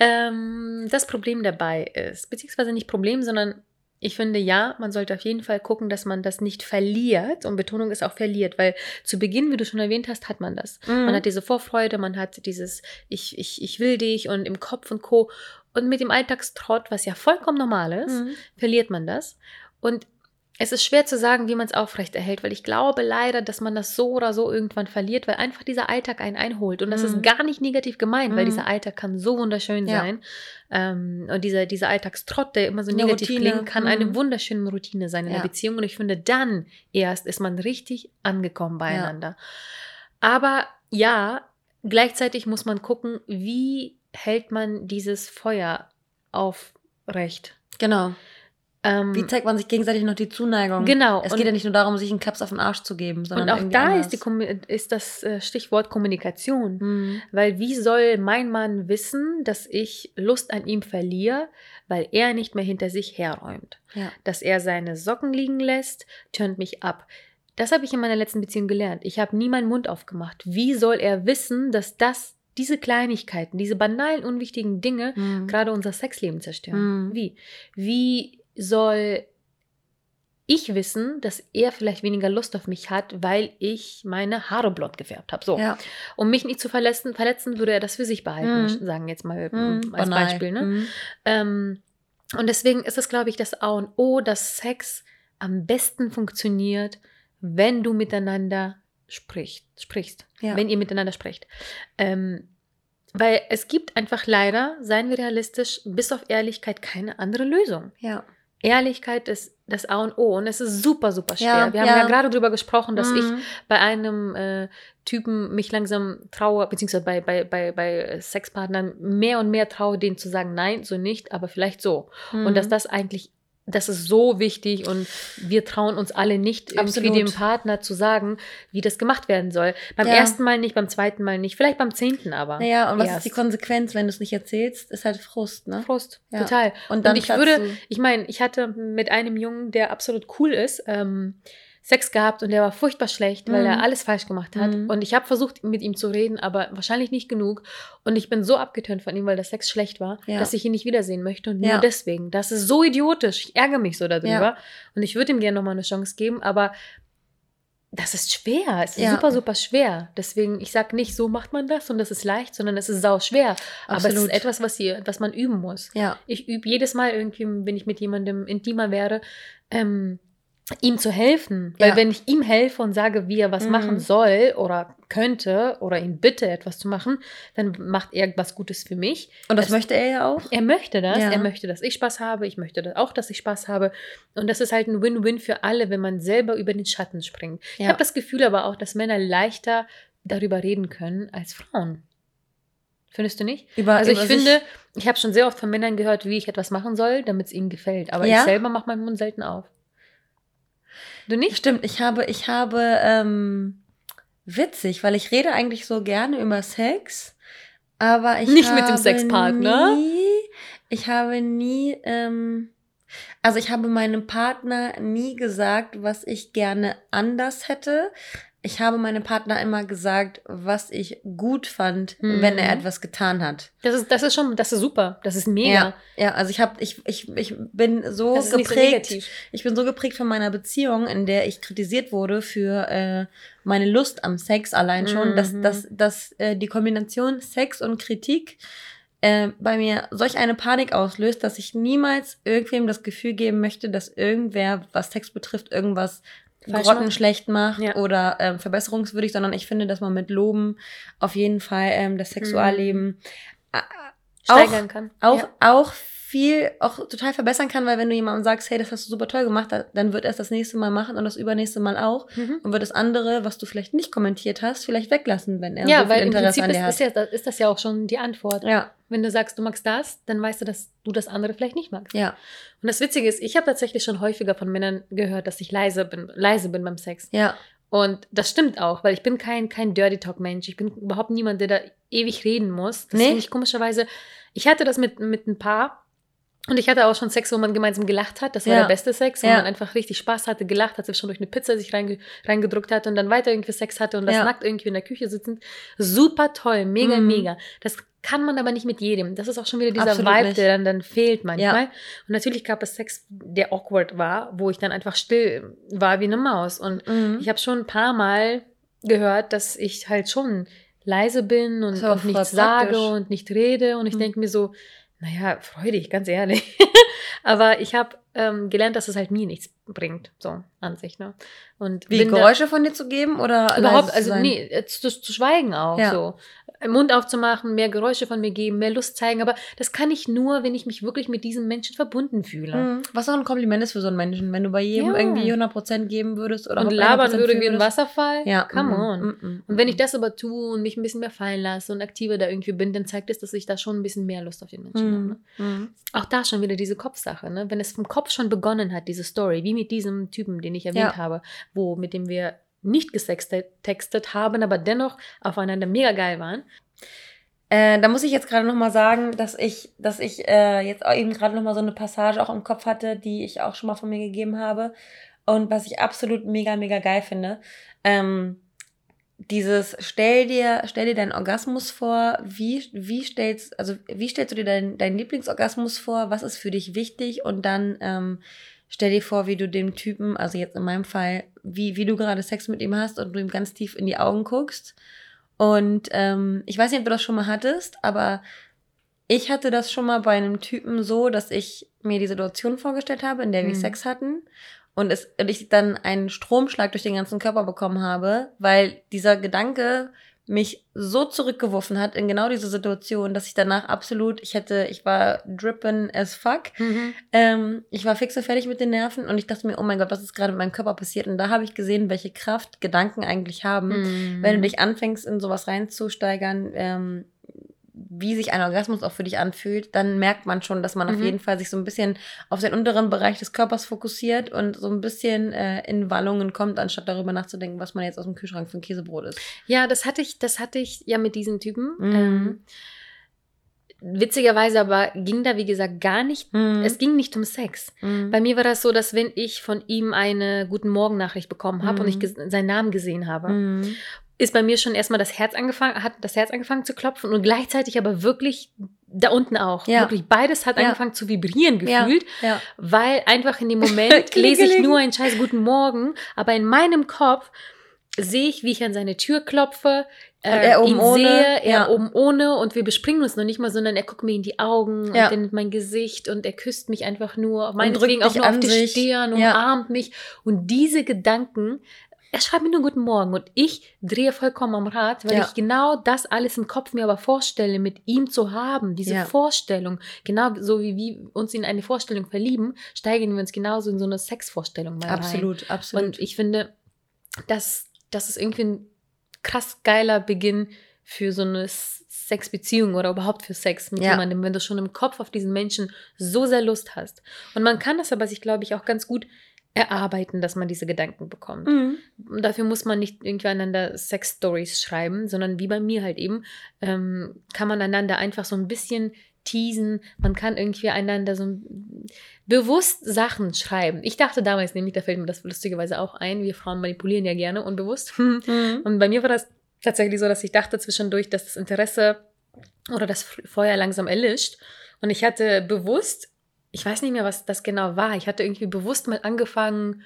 Ähm, das Problem dabei ist, beziehungsweise nicht Problem, sondern ich finde, ja, man sollte auf jeden Fall gucken, dass man das nicht verliert. Und Betonung ist auch verliert, weil zu Beginn, wie du schon erwähnt hast, hat man das. Mhm. Man hat diese Vorfreude, man hat dieses Ich, ich, ich will dich und im Kopf und Co. Und mit dem Alltagstrott, was ja vollkommen normal ist, Mhm. verliert man das. Und es ist schwer zu sagen, wie man es aufrechterhält, weil ich glaube leider, dass man das so oder so irgendwann verliert, weil einfach dieser Alltag einen einholt. Und das Mhm. ist gar nicht negativ gemeint, weil Mhm. dieser Alltag kann so wunderschön Ja. sein. Ähm, und dieser, dieser Alltagstrott, der immer so Eine negativ Routine. klingt, kann Mhm. eine wunderschöne Routine sein in Ja. der Beziehung. Und ich finde, dann erst ist man richtig angekommen beieinander. Aber ja, gleichzeitig muss man gucken, wie hält man dieses Feuer aufrecht. Genau. Ähm, Wie zeigt man sich gegenseitig noch die Zuneigung? Genau, Es geht ja nicht nur darum, sich einen Klaps auf den Arsch zu geben, sondern Und auch da anders. ist, die, ist das äh, Stichwort Kommunikation. Mhm. Weil wie soll mein Mann wissen, dass ich Lust an ihm verliere, weil er nicht mehr hinter sich herräumt? Ja. Dass er seine Socken liegen lässt, tönt mich ab. Das habe ich in meiner letzten Beziehung gelernt. Ich habe nie meinen Mund aufgemacht. Wie soll er wissen, dass das, diese Kleinigkeiten, diese banalen, unwichtigen Dinge Mhm. gerade unser Sexleben zerstören? Mhm. Wie? Wie soll ich wissen, dass er vielleicht weniger Lust auf mich hat, weil ich meine Haare blond gefärbt habe? So. Ja. Um mich nicht zu verletzen, verletzen würde er das für sich behalten, Mhm. sagen jetzt mal Mhm. als Banal. Beispiel. Ne? Mhm. Ähm, und deswegen ist es, glaube ich, das A und O, dass Sex am besten funktioniert, wenn du miteinander sprichst. sprichst Ja. Wenn ihr miteinander sprecht. Ähm, weil es gibt einfach leider, seien wir realistisch, bis auf Ehrlichkeit keine andere Lösung. ja. Ehrlichkeit ist das A und O und es ist super, super schwer. Ja, Wir haben ja. ja, gerade darüber gesprochen, dass ich Mhm. bei einem äh, Typen mich langsam traue, beziehungsweise bei, bei, bei, bei Sexpartnern mehr und mehr traue, denen zu sagen, nein, so nicht, aber vielleicht so. Und Mhm. dass das eigentlich, das ist so wichtig und wir trauen uns alle nicht, irgendwie Absolut. dem Partner zu sagen, wie das gemacht werden soll. Beim Ja. ersten Mal nicht, beim zweiten Mal nicht, vielleicht beim zehnten aber. Naja, und was erst. ist die Konsequenz, wenn du es nicht erzählst? Ist halt Frust, ne? Frust, Ja. total. Und Und, dann ich platzt würde, ich meine, ich hatte mit einem Jungen, der absolut cool ist, ähm, Sex gehabt und der war furchtbar schlecht, weil Mhm. er alles falsch gemacht hat. Mhm. Und ich habe versucht, mit ihm zu reden, aber wahrscheinlich nicht genug. Und ich bin so abgetönt von ihm, weil der Sex schlecht war, Ja. dass ich ihn nicht wiedersehen möchte. Und Ja. nur deswegen. Das ist so idiotisch. Ich ärgere mich so darüber. Ja. Und ich würde ihm gerne nochmal eine Chance geben, aber das ist schwer. Es ist Ja. super, super schwer. Deswegen, ich sage nicht, so macht man das und das ist leicht, sondern es ist sau schwer. Aber es ist etwas, was, ihr, was man üben muss. Ja. Ich übe jedes Mal irgendwie, wenn ich mit jemandem intimer wäre, ähm, ihm zu helfen. Weil Ja. wenn ich ihm helfe und sage, wie er was Mhm. machen soll oder könnte oder ihn bitte, etwas zu machen, dann macht er was Gutes für mich. Und das Es- möchte er ja auch. Er möchte das. Ja. Er möchte, dass ich Spaß habe. Ich möchte das auch, dass ich Spaß habe. Und das ist halt ein Win-Win für alle, wenn man selber über den Schatten springt. Ich Ja. habe das Gefühl aber auch, dass Männer leichter darüber reden können als Frauen. Findest du nicht? Über, Also ich über sich- finde, ich habe schon sehr oft von Männern gehört, wie ich etwas machen soll, damit es ihnen gefällt. Aber ich selber mache meinen Mund selten auf. Du nicht? Stimmt, ich habe, ich habe, ähm, witzig, weil ich rede eigentlich so gerne über Sex, aber ich Nicht habe mit dem Sexpartner? Nie, ich habe nie, ähm, also ich habe meinem Partner nie gesagt, was ich gerne anders hätte. Ich habe meinem Partner immer gesagt, was ich gut fand, Mhm. wenn er etwas getan hat. Das ist, das ist schon, das ist super. Das ist mega. Ja, ja, also ich habe, ich, ich, ich bin so so geprägt. negativ. Ich bin so geprägt von meiner Beziehung, in der ich kritisiert wurde für äh, meine Lust am Sex allein schon, dass, Mhm. dass, dass äh, die Kombination Sex und Kritik äh, bei mir solch eine Panik auslöst, dass ich niemals irgendwem das Gefühl geben möchte, dass irgendwer, was Sex betrifft, irgendwas Falsch grottenschlecht macht Ja. oder ähm, verbesserungswürdig, sondern ich finde, dass man mit Loben auf jeden Fall ähm, das Sexualleben äh, Steigern kann. auch, Ja. auch viel, auch total verbessern kann, weil wenn du jemandem sagst, hey, das hast du super toll gemacht, da- dann wird er es das nächste Mal machen und das übernächste Mal auch Mhm. und wird das andere, was du vielleicht nicht kommentiert hast, vielleicht weglassen, wenn er Ja, so weil im Interesse Prinzip an ist, ist, ja, ist das ja auch schon die Antwort. ja, Wenn du sagst, du magst das, dann weißt du, dass du das andere vielleicht nicht magst. ja, Und das Witzige ist, ich habe tatsächlich schon häufiger von Männern gehört, dass ich leise bin, leise bin beim Sex. ja, Und das stimmt auch, weil ich bin kein, kein Dirty Talk Mensch. Ich bin überhaupt niemand, der da ewig reden muss. Das Nee. finde ich komischerweise. Ich hatte das mit, mit ein paar. Und ich hatte auch schon Sex, wo man gemeinsam gelacht hat. Das war Ja. der beste Sex, wo Ja. man einfach richtig Spaß hatte, gelacht hat, sich schon durch eine Pizza sich reinge reingedruckt hat und dann weiter irgendwie Sex hatte und das Ja. nackt irgendwie in der Küche sitzend. Super toll, mega, Mhm. mega. Das kann man aber nicht mit jedem. Das ist auch schon wieder dieser Absolut Vibe, nicht. der dann, dann fehlt manchmal. Und natürlich gab es Sex, der awkward war, wo ich dann einfach still war wie eine Maus. Und mhm. ich habe schon ein paar Mal gehört, dass ich halt schon leise bin und, und nichts sage praktisch. und nicht rede. Und ich Mhm. denke mir so, naja, freu dich, ganz ehrlich. *laughs* aber ich habe ähm, gelernt, dass es halt mir nichts bringt, so an sich. Ne? Und Wie bin da- Geräusche von dir zu geben oder Überhaupt, also nee, zu, zu schweigen auch Ja. so. Mund aufzumachen, mehr Geräusche von mir geben, mehr Lust zeigen, aber das kann ich nur, wenn ich mich wirklich mit diesem Menschen verbunden fühle. Mhm. Was auch ein Kompliment ist für so einen Menschen, wenn du bei jedem Ja. irgendwie 100% geben würdest oder Und labern 100% würde wie ein. Wasserfall. Ja, Come mhm, on. mhm, Und wenn ich mhm. das aber tue und mich ein bisschen mehr fallen lasse und aktiver da irgendwie bin, dann zeigt es, dass ich da schon ein bisschen mehr Lust auf den Menschen habe. Ne? Mhm. Auch da schon wieder diese Kopfsache. Ne? Wenn es vom Kopf schon begonnen hat, diese Story, wie mit diesem Typen, den ich erwähnt Ja. habe, wo mit dem wir nicht gesextet haben, aber dennoch aufeinander mega geil waren. Äh, da muss ich jetzt gerade noch mal sagen, dass ich, dass ich äh, jetzt eben gerade noch mal so eine Passage auch im Kopf hatte, die ich auch schon mal von mir gegeben habe und was ich absolut mega mega geil finde. Ähm, dieses stell dir stell dir deinen Orgasmus vor, wie wie stellst also wie stellst du dir deinen deinen Lieblingsorgasmus vor, was ist für dich wichtig und dann ähm, stell dir vor, wie du dem Typen, also jetzt in meinem Fall, wie wie du gerade Sex mit ihm hast und du ihm ganz tief in die Augen guckst und ähm, ich weiß nicht, ob du das schon mal hattest, aber ich hatte das schon mal bei einem Typen so, dass ich mir die Situation vorgestellt habe, in der wir Mhm. Sex hatten. Und, es, und ich dann einen Stromschlag durch den ganzen Körper bekommen habe, weil dieser Gedanke mich so zurückgeworfen hat in genau diese Situation, dass ich danach absolut, ich hätte, ich war drippin as fuck. Mhm. Ähm, ich war fix und fertig mit den Nerven und ich dachte mir, oh mein Gott, was ist gerade mit meinem Körper passiert? Und da habe ich gesehen, welche Kraft Gedanken eigentlich haben. Mhm. Wenn du dich anfängst, in sowas reinzusteigern, ähm, wie sich ein Orgasmus auch für dich anfühlt, dann merkt man schon, dass man auf Mhm. jeden Fall sich so ein bisschen auf den unteren Bereich des Körpers fokussiert und so ein bisschen äh, in Wallungen kommt, anstatt darüber nachzudenken, was man jetzt aus dem Kühlschrank für ein Käsebrot ist. Ja, das hatte ich, das hatte ich ja mit diesen Typen. Mhm. Ähm, witzigerweise aber ging da, wie gesagt, gar nicht. Mhm. Es ging nicht um Sex. Mhm. Bei mir war das so, dass wenn ich von ihm eine Guten Morgen-Nachricht bekommen habe Mhm. und ich ges- seinen Namen gesehen habe, Mhm. Ist bei mir schon erstmal das Herz angefangen, hat das Herz angefangen zu klopfen und gleichzeitig aber wirklich da unten auch. Ja. Wirklich beides hat Ja. angefangen zu vibrieren Ja, gefühlt, ja. weil einfach in dem *laughs* Moment lese ich nur einen scheiß Guten Morgen, aber in meinem Kopf sehe ich, wie ich an seine Tür klopfe, äh, er oben ihn ohne, sehe, er ja. oben ohne und wir bespringen uns noch nicht mal, sondern er guckt mir in die Augen Ja. und in mein Gesicht und er küsst mich einfach nur, meinetwegen auch nur auf die sich. Stirn, Ja. umarmt mich und diese Gedanken, er schreibt mir nur Guten Morgen und ich drehe vollkommen am Rad, weil Ja. ich genau das alles im Kopf mir aber vorstelle, mit ihm zu haben, diese Ja. Vorstellung, genau so wie wir uns in eine Vorstellung verlieben, steigern wir uns genauso in so eine Sexvorstellung mal rein. Absolut, absolut. Und ich finde, das, das ist irgendwie ein krass geiler Beginn für so eine Sexbeziehung oder überhaupt für Sex mit Ja. jemandem, wenn du schon im Kopf auf diesen Menschen so sehr Lust hast. Und man kann das aber sich, glaube ich, auch ganz gut erarbeiten, dass man diese Gedanken bekommt. Mhm. Und dafür muss man nicht irgendwie einander Sex-Stories schreiben, sondern wie bei mir halt eben, ähm, kann man einander einfach so ein bisschen teasen. Man kann irgendwie einander so bewusst Sachen schreiben. Ich dachte damals nämlich, da fällt mir das lustigerweise auch ein, wir Frauen manipulieren ja gerne unbewusst. *laughs* Mhm. Und bei mir war das tatsächlich so, dass ich dachte zwischendurch, dass das Interesse oder das Feuer langsam erlischt. Und ich hatte bewusst, ich weiß nicht mehr, was das genau war, ich hatte irgendwie bewusst mal angefangen,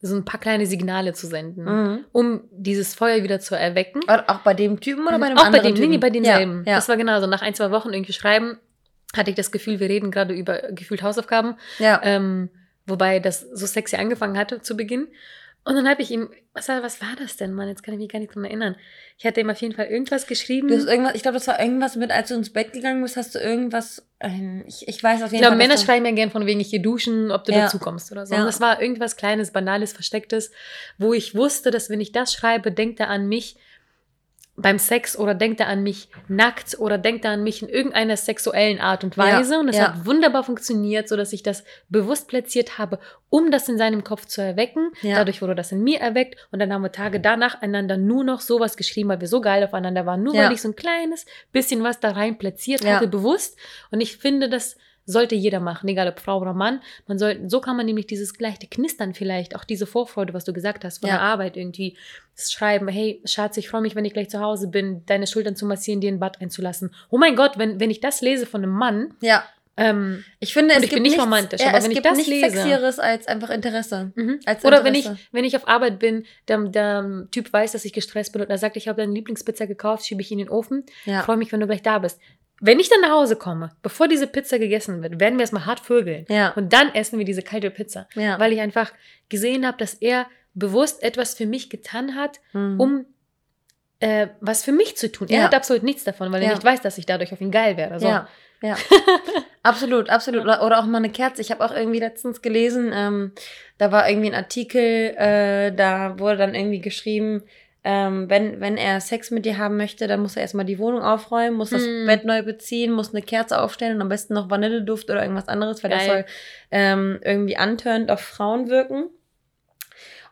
so ein paar kleine Signale zu senden, Mhm. um dieses Feuer wieder zu erwecken. Auch bei dem Typen oder bei dem Auch bei anderen dem, nee, Typen? nee, bei denselben. Ja, ja. Das war genauso. Nach ein, zwei Wochen irgendwie schreiben, hatte ich das Gefühl, wir reden gerade über gefühlt Hausaufgaben. ja. Ähm, wobei das so sexy angefangen hatte zu Beginn. Und dann habe ich ihm, was, war- was war das denn, Mann? Jetzt kann ich mich gar nicht dran erinnern. Ich hatte ihm auf jeden Fall irgendwas geschrieben. Du hast irgendwas, ich glaube, das war irgendwas mit, als du ins Bett gegangen bist, hast du irgendwas, ich, ich weiß auf ich jeden glaube, Fall. Männer schreiben ja gern von wegen, ich gehe duschen, ob du Ja. dazu kommst oder so. Ja. Und das war irgendwas Kleines, Banales, Verstecktes, wo ich wusste, dass wenn ich das schreibe, denkt er an mich beim Sex oder denkt er an mich nackt oder denkt er an mich in irgendeiner sexuellen Art und Weise. Ja, Und das ja. hat wunderbar funktioniert, sodass ich das bewusst platziert habe, um das in seinem Kopf zu erwecken. Ja. Dadurch wurde das in mir erweckt und dann haben wir Tage danach einander nur noch sowas geschrieben, weil wir so geil aufeinander waren. Nur weil ich so ein kleines bisschen was da rein platziert hatte, bewusst. Und ich finde, das sollte jeder machen, egal ob Frau oder Mann. Man soll, so kann man nämlich dieses gleiche Knistern vielleicht, auch diese Vorfreude, was du gesagt hast, von Ja. der Arbeit irgendwie schreiben, hey, Schatz, ich freue mich, wenn ich gleich zu Hause bin, deine Schultern zu massieren, dir ein Bad einzulassen. Oh mein Gott, wenn, wenn ich das lese von einem Mann, Ja. ähm, Ich finde, es ich gibt bin nicht nichts, romantisch, ja, aber es wenn ich gibt das nichts lese- Sexieres als einfach Interesse. Mhm. Als Oder wenn ich, Interesse. wenn ich auf Arbeit bin, der, der Typ weiß, dass ich gestresst bin und er sagt, ich habe deine Lieblingspizza gekauft, schiebe ich in den Ofen, Ja. freue mich, wenn du gleich da bist. Wenn ich dann nach Hause komme, bevor diese Pizza gegessen wird, werden wir erstmal hart vögeln. Ja. Und dann essen wir diese kalte Pizza. Ja. Weil ich einfach gesehen habe, dass er bewusst etwas für mich getan hat, Mhm. um äh, was für mich zu tun. Er Ja. hat absolut nichts davon, weil er nicht weiß, dass ich dadurch auf ihn geil wäre. So. Ja, ja. *laughs* absolut, absolut. Oder, oder auch mal eine Kerze. Ich habe auch irgendwie letztens gelesen, ähm, da war irgendwie ein Artikel, äh, da wurde dann irgendwie geschrieben, ähm, wenn, wenn er Sex mit dir haben möchte, dann muss er erstmal die Wohnung aufräumen, muss das Mm. Bett neu beziehen, muss eine Kerze aufstellen und am besten noch Vanilleduft oder irgendwas anderes, weil das Geil. soll ähm, irgendwie antörend auf Frauen wirken.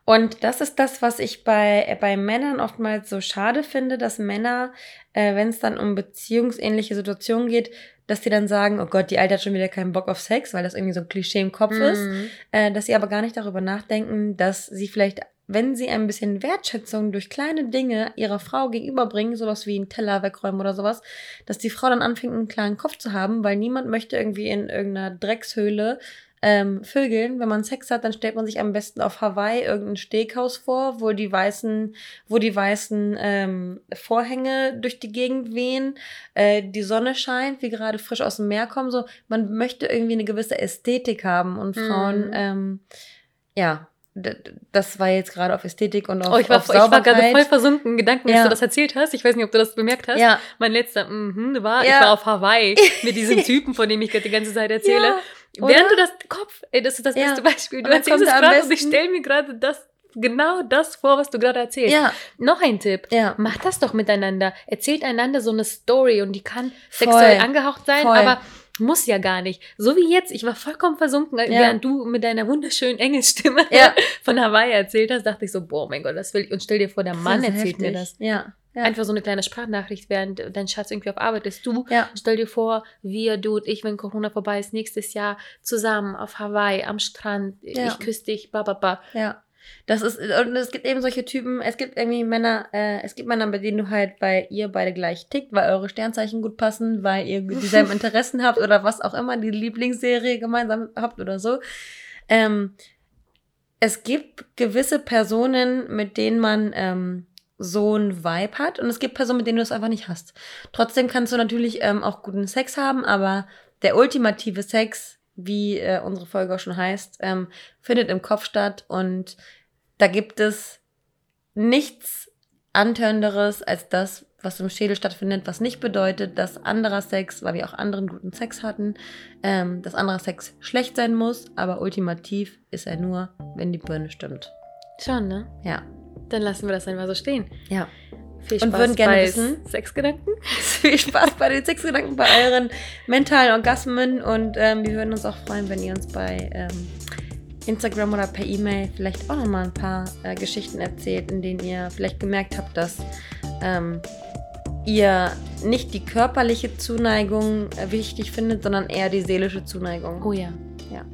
Und das ist das, was ich bei, bei Männern oftmals so schade finde, dass Männer, äh, wenn es dann um beziehungsähnliche Situationen geht, dass die dann sagen, oh Gott, die Alte hat schon wieder keinen Bock auf Sex, weil das irgendwie so ein Klischee im Kopf ist, Mhm. äh, dass sie aber gar nicht darüber nachdenken, dass sie vielleicht, wenn sie ein bisschen Wertschätzung durch kleine Dinge ihrer Frau gegenüberbringen, sowas wie einen Teller wegräumen oder sowas, dass die Frau dann anfängt, einen klaren Kopf zu haben, weil niemand möchte irgendwie in irgendeiner Dreckshöhle ähm, Vögeln. Wenn man Sex hat, dann stellt man sich am besten auf Hawaii irgendein Steakhouse vor, wo die weißen, wo die weißen ähm, Vorhänge durch die Gegend wehen, äh, die Sonne scheint, wie gerade frisch aus dem Meer kommen. So, man möchte irgendwie eine gewisse Ästhetik haben und Frauen, Mhm. ähm, ja, das war jetzt gerade auf Ästhetik und auf, Oh, ich war, auf ich war gerade voll versunken in Gedanken, Ja. du das erzählt hast. Ich weiß nicht, ob du das bemerkt hast. Ja, Mein letzter mhm, war, Ja. ich war auf Hawaii *laughs* mit diesem Typen, von dem ich gerade die ganze Zeit erzähle. Ja, Während du das Kopf, ey, das ist das beste Beispiel. Du erzählst es er gerade und ich stelle mir gerade das, genau das vor, was du gerade erzählst. ja, Noch ein Tipp. ja. Macht das doch miteinander. Erzählt einander so eine Story und die kann Voll. sexuell angehaucht sein, Voll. aber muss ja gar nicht. So wie jetzt, ich war vollkommen versunken, Ja. während du mit deiner wunderschönen Engelsstimme Ja. *laughs* von Hawaii erzählt hast, dachte ich so, boah, mein Gott, das will ich. Und stell dir vor, der Mann erzählt mir heftig. das. Ja, ja. Einfach so eine kleine Sprachnachricht, während dein Schatz irgendwie auf Arbeit ist. Du, ja. stell dir vor, wir, du und ich, wenn Corona vorbei ist, nächstes Jahr zusammen auf Hawaii, am Strand, Ja. ich küsse dich, ba, ba, ba. Ja. Das ist, und es gibt eben solche Typen, es gibt irgendwie Männer, äh, es gibt Männer, bei denen du halt, weil ihr beide gleich tickt, weil eure Sternzeichen gut passen, weil ihr dieselben *laughs* Interessen habt oder was auch immer, die Lieblingsserie gemeinsam habt oder so. Ähm, es gibt gewisse Personen, mit denen man ähm, so ein Vibe hat und es gibt Personen, mit denen du es einfach nicht hast. Trotzdem kannst du natürlich ähm, auch guten Sex haben, aber der ultimative Sex, wie äh, unsere Folge auch schon heißt, ähm, findet im Kopf statt und da gibt es nichts Antörnderes als das, was im Schädel stattfindet, was nicht bedeutet, dass anderer Sex, weil wir auch anderen guten Sex hatten, ähm, dass anderer Sex schlecht sein muss, aber ultimativ ist er nur, wenn die Birne stimmt. Schon, ne? Ja. Dann lassen wir das einmal so stehen. Ja. Viel Und Spaß würden gerne bei wissen- *laughs* Sexgedanken. *laughs* Viel Spaß bei den Sexgedanken, bei euren mentalen Orgasmen und ähm, wir würden uns auch freuen, wenn ihr uns bei ähm, Instagram oder per E-Mail vielleicht auch nochmal ein paar äh, Geschichten erzählt, in denen ihr vielleicht gemerkt habt, dass ähm, ihr nicht die körperliche Zuneigung äh, wichtig findet, sondern eher die seelische Zuneigung. Oh ja. Ja.